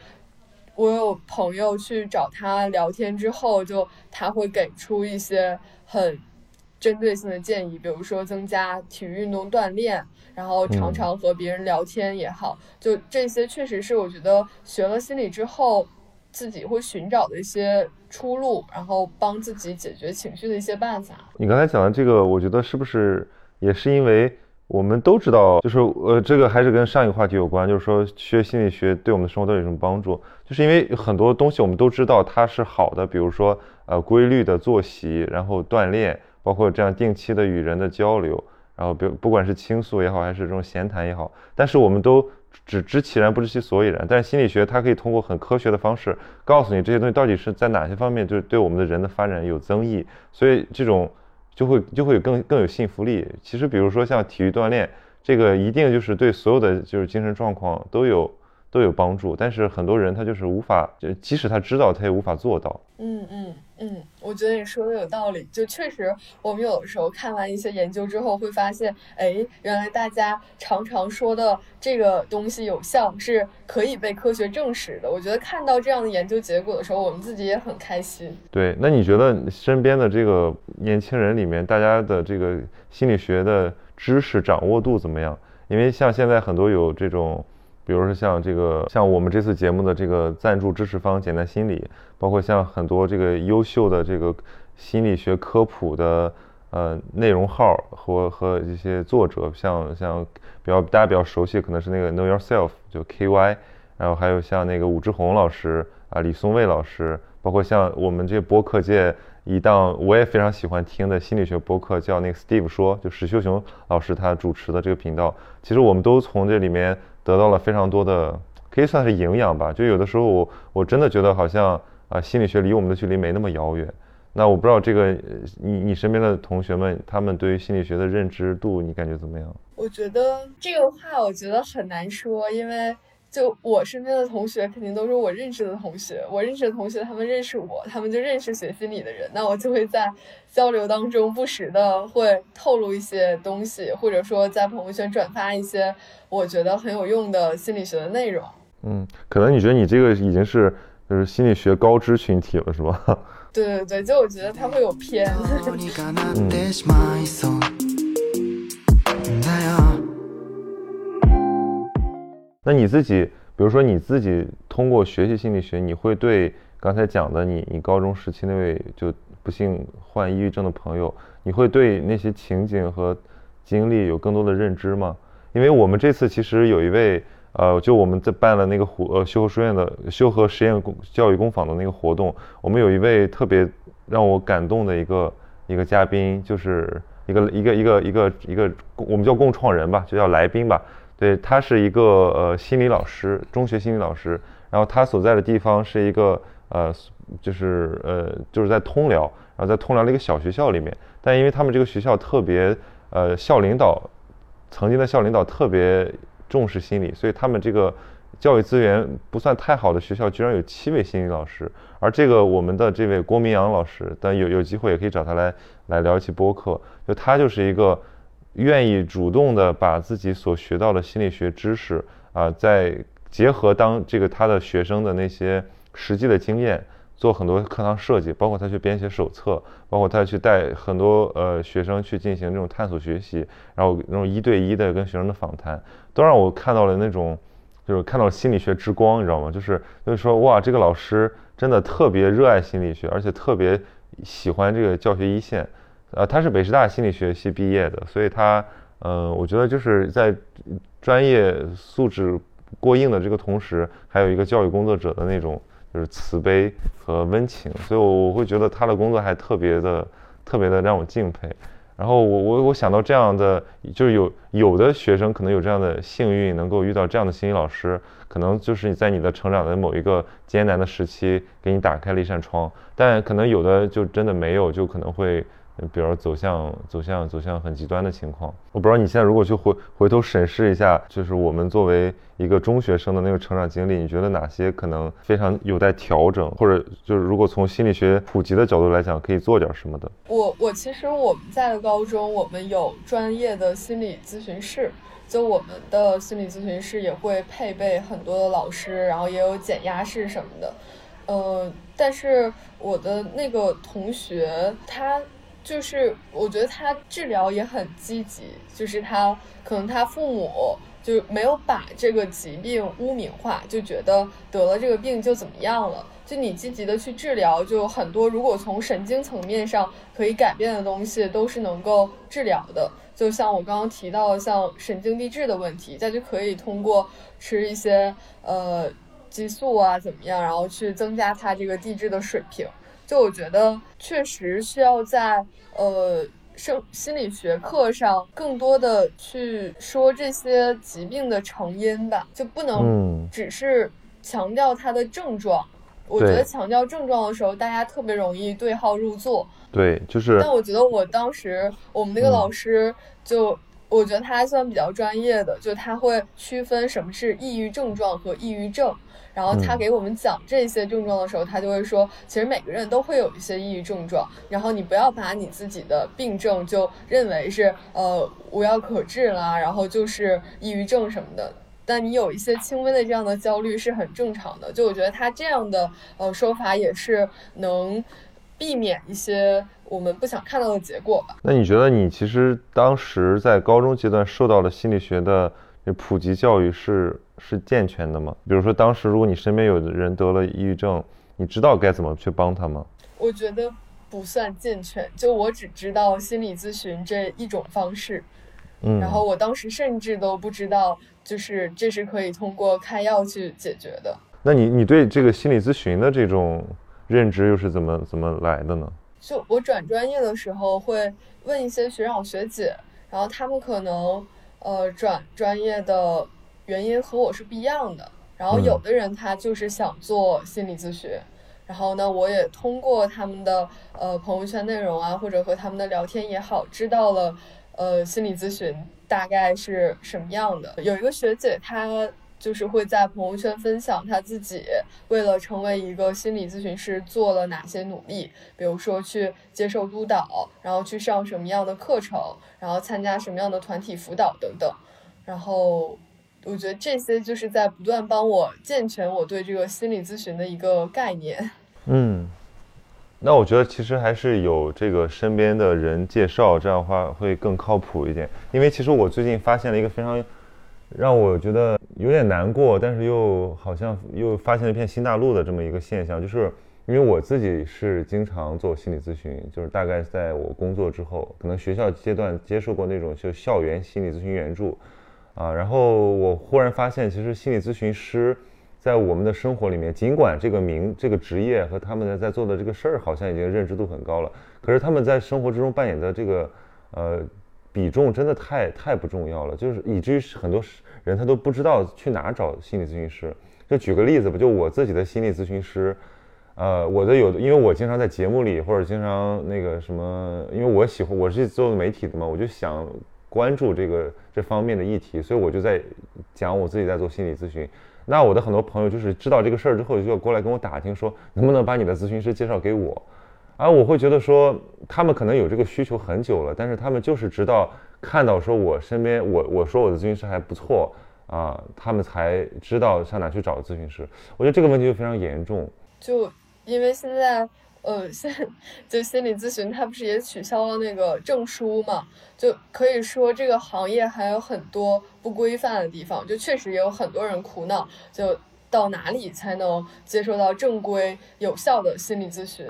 我有朋友去找他聊天之后，就他会给出一些很针对性的建议，比如说增加体育运动锻炼，然后常常和别人聊天也好，就这些确实是我觉得学了心理之后自己会寻找的一些出路，然后帮自己解决情绪的一些办法。你刚才讲的这个，我觉得是不是也是因为？我们都知道，就是呃，这个还是跟上一个话题有关，就是说学心理学对我们的生活到底有什么帮助？就是因为很多东西我们都知道它是好的，比如说呃规律的作息，然后锻炼，包括这样定期的与人的交流，然后比不管是倾诉也好，还是这种闲谈也好，但是我们都只知其然不知其所以然。但是心理学它可以通过很科学的方式告诉你这些东西到底是在哪些方面，就是对我们的人的发展有增益，所以这种。就会就会有更更有信服力。其实，比如说像体育锻炼，这个一定就是对所有的就是精神状况都有都有帮助。但是很多人他就是无法，就即使他知道，他也无法做到。嗯嗯。嗯，我觉得你说的有道理。就确实，我们有的时候看完一些研究之后，会发现，哎，原来大家常常说的这个东西有效，是可以被科学证实的。我觉得看到这样的研究结果的时候，我们自己也很开心。对，那你觉得身边的这个年轻人里面，大家的这个心理学的知识掌握度怎么样？因为像现在很多有这种。比如说像这个，像我们这次节目的这个赞助支持方简单心理，包括像很多这个优秀的这个心理学科普的呃内容号和和一些作者，像像比较大家比较熟悉可能是那个 Know Yourself 就 KY，然后还有像那个武志红老师啊李松蔚老师，包括像我们这播客界一档我也非常喜欢听的心理学播客叫那个 Steve 说，就史秀雄老师他主持的这个频道，其实我们都从这里面。得到了非常多的，可以算是营养吧。就有的时候我我真的觉得好像啊，心理学离我们的距离没那么遥远。那我不知道这个你你身边的同学们，他们对于心理学的认知度，你感觉怎么样？我觉得这个话我觉得很难说，因为。就我身边的同学，肯定都是我认识的同学。我认识的同学，他们认识我，他们就认识学心理的人。那我就会在交流当中不时的会透露一些东西，或者说在朋友圈转发一些我觉得很有用的心理学的内容。嗯，可能你觉得你这个已经是就是心理学高知群体了，是吧？对对对，就我觉得他会有偏。那你自己，比如说你自己通过学习心理学，你会对刚才讲的你你高中时期那位就不幸患抑郁症的朋友，你会对那些情景和经历有更多的认知吗？因为我们这次其实有一位，呃，就我们在办了那个湖呃修和书院的修和实验工教育工坊的那个活动，我们有一位特别让我感动的一个一个嘉宾，就是一个一个一个一个一个我们叫共创人吧，就叫来宾吧。对他是一个呃心理老师，中学心理老师，然后他所在的地方是一个呃就是呃就是在通辽，然后在通辽的一个小学校里面，但因为他们这个学校特别呃校领导曾经的校领导特别重视心理，所以他们这个教育资源不算太好的学校，居然有七位心理老师。而这个我们的这位郭明阳老师，但有有机会也可以找他来来聊一期播客。就他就是一个愿意主动的把自己所学到的心理学知识啊，再结合当这个他的学生的那些实际的经验，做很多课堂设计，包括他去编写手册，包括他去带很多呃学生去进行这种探索学习，然后那种一对一的跟学生的访谈，都让我看到了那种。就是看到心理学之光，你知道吗？就是就是说，哇，这个老师真的特别热爱心理学，而且特别喜欢这个教学一线。呃，他是北师大心理学系毕业的，所以他，呃，我觉得就是在专业素质过硬的这个同时，还有一个教育工作者的那种就是慈悲和温情，所以我我会觉得他的工作还特别的特别的让我敬佩。然后我我我想到这样的，就是有有的学生可能有这样的幸运，能够遇到这样的心理老师，可能就是你在你的成长的某一个艰难的时期，给你打开了一扇窗。但可能有的就真的没有，就可能会。比如走向走向走向很极端的情况，我不知道你现在如果去回回头审视一下，就是我们作为一个中学生的那个成长经历，你觉得哪些可能非常有待调整，或者就是如果从心理学普及的角度来讲，可以做点什么的？我我其实我们在高中，我们有专业的心理咨询室，就我们的心理咨询室也会配备很多的老师，然后也有减压室什么的，呃，但是我的那个同学他。就是我觉得他治疗也很积极，就是他可能他父母就没有把这个疾病污名化，就觉得得了这个病就怎么样了。就你积极的去治疗，就很多如果从神经层面上可以改变的东西都是能够治疗的。就像我刚刚提到，像神经递质的问题，再就可以通过吃一些呃激素啊怎么样，然后去增加它这个递质的水平。就我觉得确实需要在呃生心理学课上更多的去说这些疾病的成因吧，就不能只是强调它的症状。我觉得强调症状的时候，大家特别容易对号入座。对，就是。但我觉得我当时我们那个老师就，我觉得他还算比较专业的，就他会区分什么是抑郁症状和抑郁症。然后他给我们讲这些症状的时候，他就会说，其实每个人都会有一些抑郁症状，然后你不要把你自己的病症就认为是呃无药可治啦，然后就是抑郁症什么的。但你有一些轻微的这样的焦虑是很正常的。就我觉得他这样的呃说法也是能避免一些我们不想看到的结果吧。那你觉得你其实当时在高中阶段受到了心理学的普及教育是？是健全的吗？比如说，当时如果你身边有的人得了抑郁症，你知道该怎么去帮他吗？我觉得不算健全，就我只知道心理咨询这一种方式，嗯，然后我当时甚至都不知道，就是这是可以通过开药去解决的。那你你对这个心理咨询的这种认知又是怎么怎么来的呢？就我转专业的时候会问一些学长学姐，然后他们可能呃转专业的。原因和我是不一样的，然后有的人他就是想做心理咨询，然后呢，我也通过他们的呃朋友圈内容啊，或者和他们的聊天也好，知道了呃心理咨询大概是什么样的。有一个学姐，她就是会在朋友圈分享她自己为了成为一个心理咨询师做了哪些努力，比如说去接受督导，然后去上什么样的课程，然后参加什么样的团体辅导等等，然后。我觉得这些就是在不断帮我健全我对这个心理咨询的一个概念。嗯，那我觉得其实还是有这个身边的人介绍，这样的话会更靠谱一点。因为其实我最近发现了一个非常让我觉得有点难过，但是又好像又发现了一片新大陆的这么一个现象，就是因为我自己是经常做心理咨询，就是大概在我工作之后，可能学校阶段接受过那种就校园心理咨询援助。啊，然后我忽然发现，其实心理咨询师在我们的生活里面，尽管这个名、这个职业和他们在做的这个事儿好像已经认知度很高了，可是他们在生活之中扮演的这个呃比重真的太太不重要了，就是以至于很多人他都不知道去哪找心理咨询师。就举个例子吧，就我自己的心理咨询师，呃，我的有的，因为我经常在节目里或者经常那个什么，因为我喜欢我是做媒体的嘛，我就想关注这个这方面的议题，所以我就在讲我自己在做心理咨询。那我的很多朋友就是知道这个事儿之后，就要过来跟我打听说，能不能把你的咨询师介绍给我？而我会觉得说，他们可能有这个需求很久了，但是他们就是直到看到说我身边我我说我的咨询师还不错啊，他们才知道上哪去找咨询师。我觉得这个问题就非常严重。就因为现在，呃，现就心理咨询，它不是也取消了那个证书嘛？就可以说这个行业还有很多不规范的地方，就确实也有很多人苦恼，就到哪里才能接受到正规有效的心理咨询？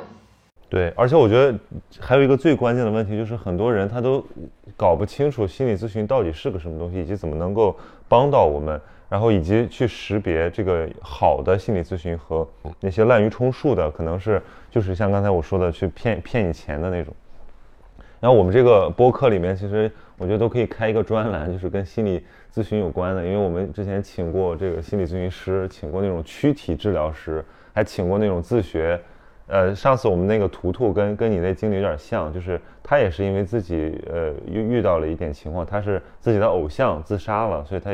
对，而且我觉得还有一个最关键的问题，就是很多人他都搞不清楚心理咨询到底是个什么东西，以及怎么能够帮到我们。然后以及去识别这个好的心理咨询和那些滥竽充数的，可能是就是像刚才我说的去骗骗你钱的那种。然后我们这个播客里面，其实我觉得都可以开一个专栏，就是跟心理咨询有关的，因为我们之前请过这个心理咨询师，请过那种躯体治疗师，还请过那种自学。呃，上次我们那个图图跟跟你那经历有点像，就是他也是因为自己呃遇遇到了一点情况，他是自己的偶像自杀了，所以他。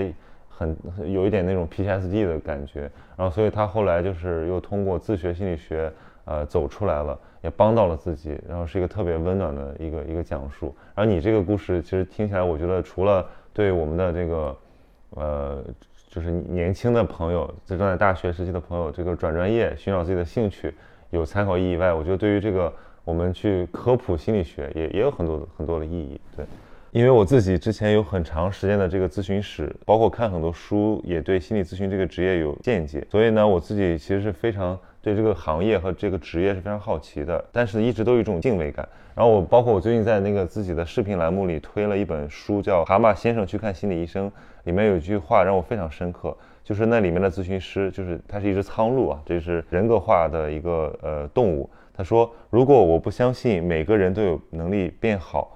很有一点那种 PTSD 的感觉，然后所以他后来就是又通过自学心理学，呃，走出来了，也帮到了自己，然后是一个特别温暖的一个一个讲述。然后你这个故事其实听起来，我觉得除了对我们的这个，呃，就是年轻的朋友，在正在大学时期的朋友，这个转专业寻找自己的兴趣有参考意义以外，我觉得对于这个我们去科普心理学也也有很多很多的意义，对。因为我自己之前有很长时间的这个咨询史，包括看很多书，也对心理咨询这个职业有见解，所以呢，我自己其实是非常对这个行业和这个职业是非常好奇的，但是一直都有一种敬畏感。然后我包括我最近在那个自己的视频栏目里推了一本书，叫《蛤蟆先生去看心理医生》，里面有一句话让我非常深刻，就是那里面的咨询师，就是他是一只苍鹭啊，这是人格化的一个呃动物。他说，如果我不相信每个人都有能力变好。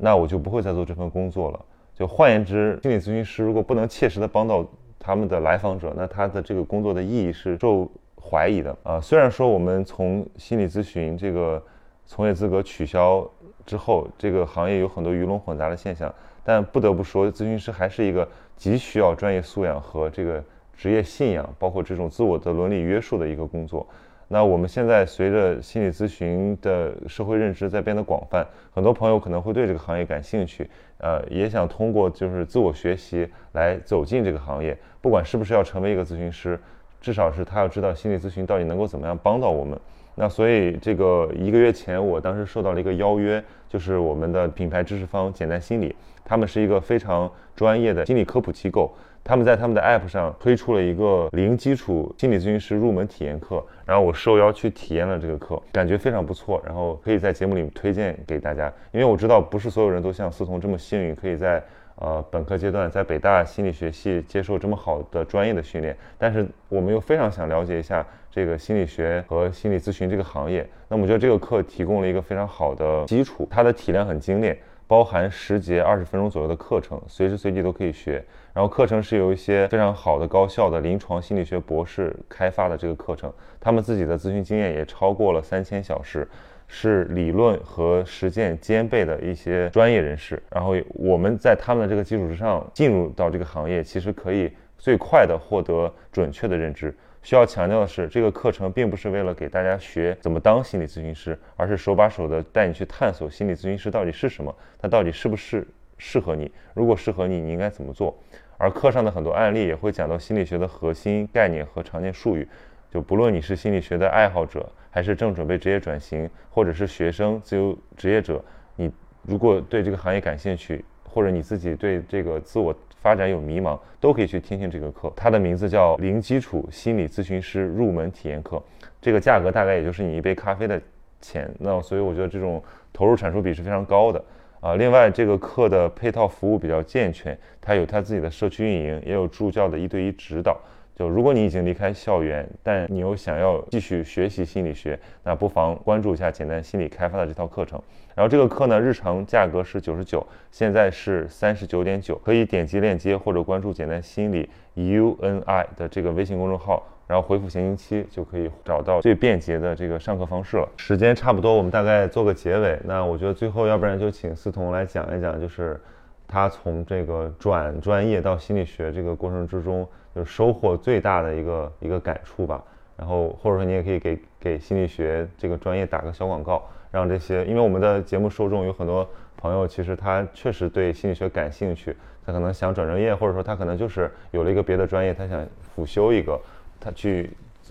那我就不会再做这份工作了。就换言之，心理咨询师如果不能切实的帮到他们的来访者，那他的这个工作的意义是受怀疑的啊。虽然说我们从心理咨询这个从业资格取消之后，这个行业有很多鱼龙混杂的现象，但不得不说，咨询师还是一个极需要专业素养和这个职业信仰，包括这种自我的伦理约束的一个工作。那我们现在随着心理咨询的社会认知在变得广泛，很多朋友可能会对这个行业感兴趣，呃，也想通过就是自我学习来走进这个行业。不管是不是要成为一个咨询师，至少是他要知道心理咨询到底能够怎么样帮到我们。那所以这个一个月前，我当时受到了一个邀约，就是我们的品牌知识方简单心理，他们是一个非常专业的心理科普机构。他们在他们的 App 上推出了一个零基础心理咨询师入门体验课，然后我受邀去体验了这个课，感觉非常不错，然后可以在节目里推荐给大家。因为我知道不是所有人都像思彤这么幸运，可以在呃本科阶段在北大心理学系接受这么好的专业的训练，但是我们又非常想了解一下这个心理学和心理咨询这个行业。那我觉得这个课提供了一个非常好的基础，它的体量很精炼。包含十节二十分钟左右的课程，随时随地都可以学。然后课程是由一些非常好的高校的临床心理学博士开发的这个课程，他们自己的咨询经验也超过了三千小时，是理论和实践兼备的一些专业人士。然后我们在他们的这个基础之上进入到这个行业，其实可以最快的获得准确的认知。需要强调的是，这个课程并不是为了给大家学怎么当心理咨询师，而是手把手的带你去探索心理咨询师到底是什么，它到底是不是适合你？如果适合你，你应该怎么做？而课上的很多案例也会讲到心理学的核心概念和常见术语。就不论你是心理学的爱好者，还是正准备职业转型，或者是学生、自由职业者，你如果对这个行业感兴趣，或者你自己对这个自我。发展有迷茫，都可以去听听这个课。它的名字叫零基础心理咨询师入门体验课，这个价格大概也就是你一杯咖啡的钱。那所以我觉得这种投入产出比是非常高的啊。另外，这个课的配套服务比较健全，它有它自己的社区运营，也有助教的一对一指导。就如果你已经离开校园，但你又想要继续学习心理学，那不妨关注一下简单心理开发的这套课程。然后这个课呢，日常价格是九十九，现在是三十九点九，可以点击链接或者关注简单心理 U N I 的这个微信公众号，然后回复闲情期就可以找到最便捷的这个上课方式了。时间差不多，我们大概做个结尾。那我觉得最后，要不然就请思彤来讲一讲，就是他从这个转专业到心理学这个过程之中。就收获最大的一个一个感触吧，然后或者说你也可以给给心理学这个专业打个小广告，让这些，因为我们的节目受众有很多朋友，其实他确实对心理学感兴趣，他可能想转专业，或者说他可能就是有了一个别的专业，他想辅修一个，他去，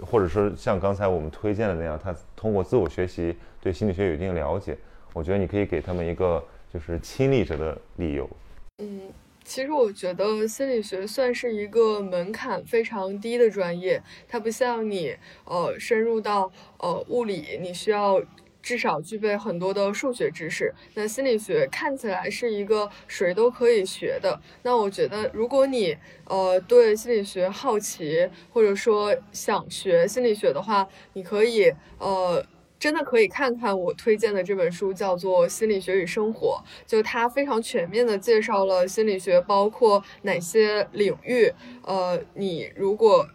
或者说像刚才我们推荐的那样，他通过自我学习对心理学有一定了解，我觉得你可以给他们一个就是亲历者的理由。嗯。其实我觉得心理学算是一个门槛非常低的专业，它不像你呃深入到呃物理，你需要至少具备很多的数学知识。那心理学看起来是一个谁都可以学的。那我觉得如果你呃对心理学好奇，或者说想学心理学的话，你可以呃。真的可以看看我推荐的这本书，叫做《心理学与生活》，就它非常全面的介绍了心理学包括哪些领域。呃，你如果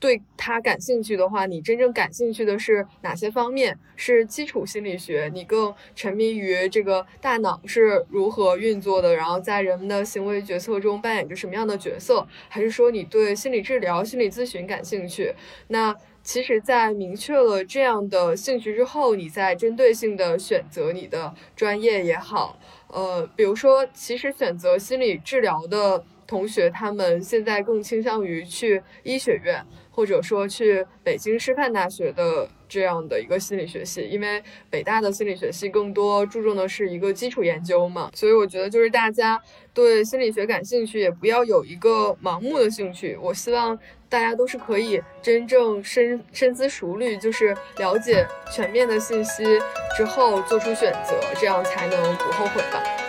对它感兴趣的话，你真正感兴趣的是哪些方面？是基础心理学，你更沉迷于这个大脑是如何运作的，然后在人们的行为决策中扮演着什么样的角色？还是说你对心理治疗、心理咨询感兴趣？那？其实，在明确了这样的兴趣之后，你再针对性的选择你的专业也好，呃，比如说，其实选择心理治疗的同学，他们现在更倾向于去医学院，或者说去北京师范大学的这样的一个心理学系，因为北大的心理学系更多注重的是一个基础研究嘛，所以我觉得就是大家对心理学感兴趣，也不要有一个盲目的兴趣。我希望。大家都是可以真正深深思熟虑，就是了解全面的信息之后做出选择，这样才能不后悔吧。